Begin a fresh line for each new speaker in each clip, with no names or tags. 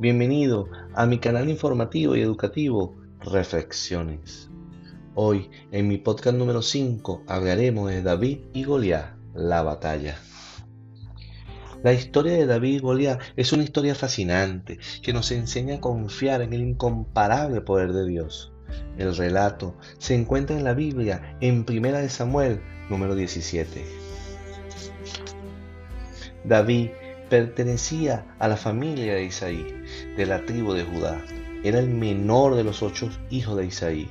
Bienvenido a mi canal informativo y educativo Reflexiones. Hoy, en mi podcast número 5, hablaremos de David y Goliat, la batalla. La historia de David y Goliat es una historia fascinante que nos enseña a confiar en el incomparable poder de Dios. El relato se encuentra en la Biblia en 1 Samuel número 17. David pertenecía a la familia de Isaí, de la tribu de Judá. Era el menor de los ocho hijos de Isaí.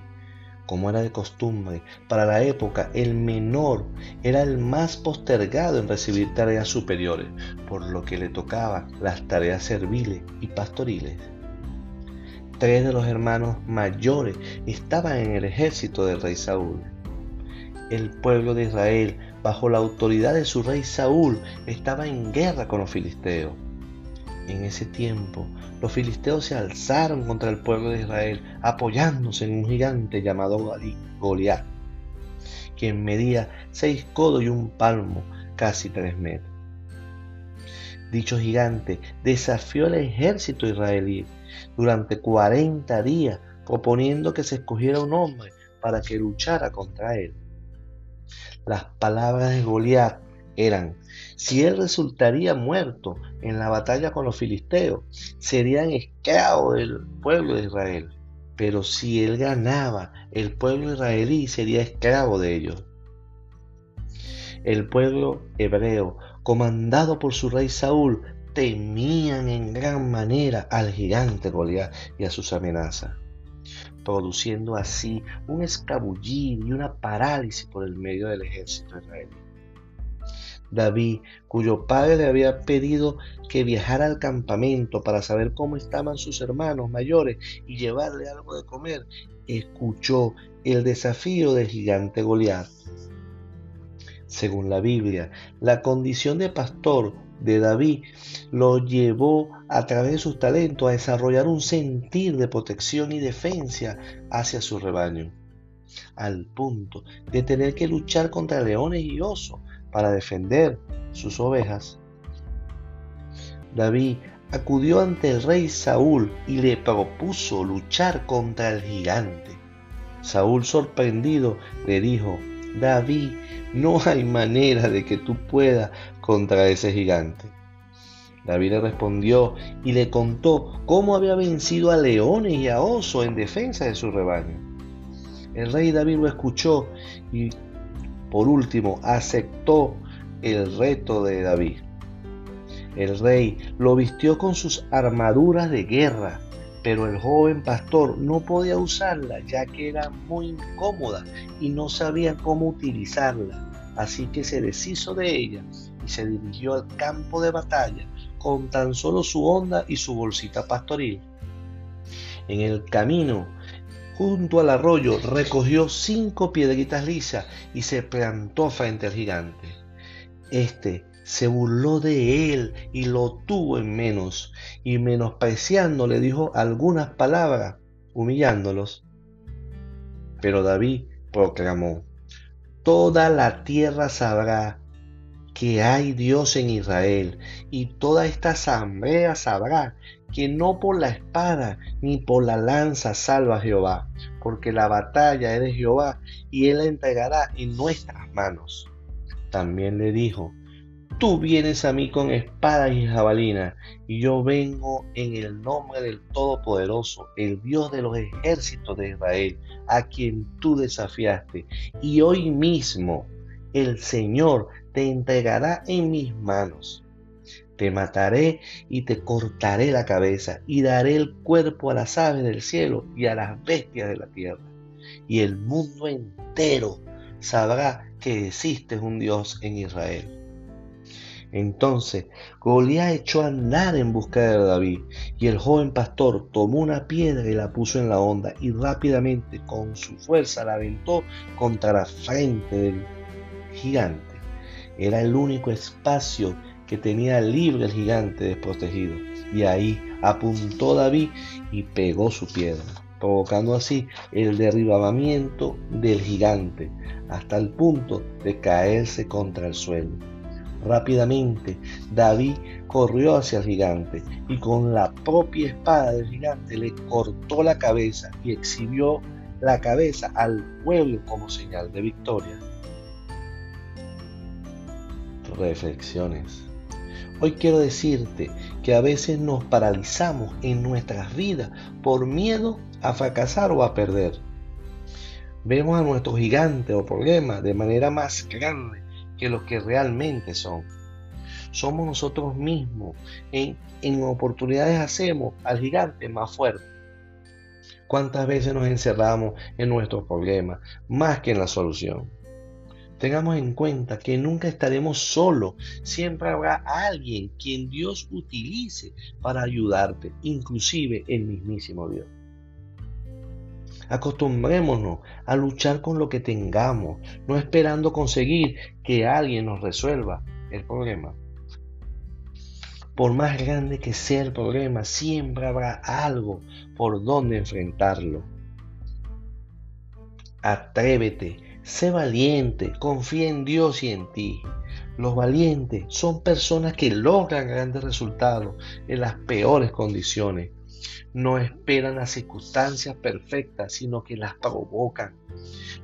Como era de costumbre, para la época el menor era el más postergado en recibir tareas superiores, por lo que le tocaba las tareas serviles y pastoriles. Tres de los hermanos mayores estaban en el ejército del rey Saúl. El pueblo de Israel bajo la autoridad de su rey Saúl, estaba en guerra con los filisteos. En ese tiempo, los filisteos se alzaron contra el pueblo de Israel, apoyándose en un gigante llamado Goliat, quien medía seis codos y un palmo, casi tres metros. Dicho gigante desafió al ejército israelí durante 40 días, proponiendo que se escogiera un hombre para que luchara contra él. Las palabras de Goliat eran, si él resultaría muerto en la batalla con los filisteos, serían esclavos del pueblo de Israel. Pero si él ganaba, el pueblo israelí sería esclavo de ellos. El pueblo hebreo, comandado por su rey Saúl, temían en gran manera al gigante Goliat y a sus amenazas produciendo así un escabullido y una parálisis por el medio del ejército israelí. David, cuyo padre le había pedido que viajara al campamento para saber cómo estaban sus hermanos mayores y llevarle algo de comer, escuchó el desafío del gigante Goliat. Según la Biblia, la condición de pastor de David lo llevó a través de sus talentos a desarrollar un sentir de protección y defensa hacia su rebaño, al punto de tener que luchar contra leones y osos para defender sus ovejas. David acudió ante el rey Saúl y le propuso luchar contra el gigante. Saúl, sorprendido, le dijo, David, no hay manera de que tú puedas contra ese gigante. David le respondió y le contó cómo había vencido a leones y a osos en defensa de su rebaño. El rey David lo escuchó y por último aceptó el reto de David. El rey lo vistió con sus armaduras de guerra pero el joven pastor no podía usarla ya que era muy incómoda y no sabía cómo utilizarla. Así que se deshizo de ella y se dirigió al campo de batalla con tan solo su onda y su bolsita pastoril. En el camino, junto al arroyo, recogió cinco piedritas lisas y se plantó frente al gigante. Este se burló de él y lo tuvo en menos, y menospreciando le dijo algunas palabras, humillándolos. Pero David proclamó, Toda la tierra sabrá que hay Dios en Israel, y toda esta asamblea sabrá que no por la espada ni por la lanza salva Jehová, porque la batalla es de Jehová, y él la entregará en nuestras manos. También le dijo, Tú vienes a mí con espada y jabalina, y yo vengo en el nombre del Todopoderoso, el Dios de los ejércitos de Israel, a quien tú desafiaste. Y hoy mismo el Señor te entregará en mis manos. Te mataré y te cortaré la cabeza, y daré el cuerpo a las aves del cielo y a las bestias de la tierra. Y el mundo entero sabrá que existe un Dios en Israel. Entonces Goliat echó a andar en busca de David, y el joven pastor tomó una piedra y la puso en la onda, y rápidamente con su fuerza la aventó contra la frente del gigante. Era el único espacio que tenía libre el gigante desprotegido, y ahí apuntó David y pegó su piedra, provocando así el derribamiento del gigante, hasta el punto de caerse contra el suelo. Rápidamente David corrió hacia el gigante y con la propia espada del gigante le cortó la cabeza y exhibió la cabeza al pueblo como señal de victoria. Reflexiones. Hoy quiero decirte que a veces nos paralizamos en nuestras vidas por miedo a fracasar o a perder. Vemos a nuestros gigantes o problemas de manera más grande que los que realmente son. Somos nosotros mismos. En, en oportunidades hacemos al gigante más fuerte. ¿Cuántas veces nos encerramos en nuestros problemas más que en la solución? Tengamos en cuenta que nunca estaremos solos. Siempre habrá alguien quien Dios utilice para ayudarte, inclusive el mismísimo Dios. Acostumbrémonos a luchar con lo que tengamos, no esperando conseguir que alguien nos resuelva el problema. Por más grande que sea el problema, siempre habrá algo por donde enfrentarlo. Atrévete, sé valiente, confía en Dios y en ti. Los valientes son personas que logran grandes resultados en las peores condiciones. No esperan las circunstancias perfectas, sino que las provocan.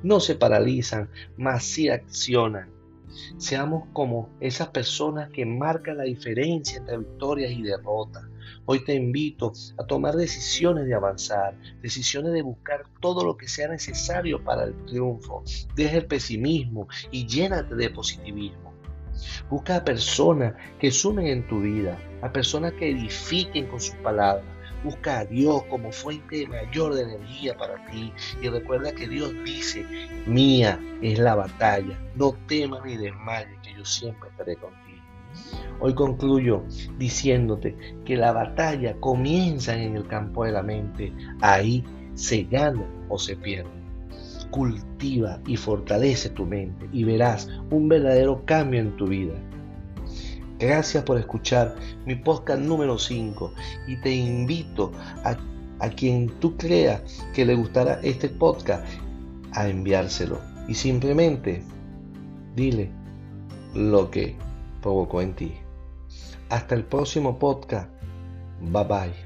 No se paralizan, mas sí accionan. Seamos como esas personas que marcan la diferencia entre victorias y derrotas. Hoy te invito a tomar decisiones de avanzar, decisiones de buscar todo lo que sea necesario para el triunfo. Deja el pesimismo y llénate de positivismo. Busca a personas que sumen en tu vida, a personas que edifiquen con sus palabras Busca a Dios como fuente mayor de energía para ti. Y recuerda que Dios dice, mía es la batalla. No temas ni desmayes, que yo siempre estaré contigo. Hoy concluyo diciéndote que la batalla comienza en el campo de la mente. Ahí se gana o se pierde. Cultiva y fortalece tu mente y verás un verdadero cambio en tu vida. Gracias por escuchar mi podcast número 5 y te invito a, a quien tú creas que le gustará este podcast a enviárselo y simplemente dile lo que provocó en ti. Hasta el próximo podcast. Bye bye.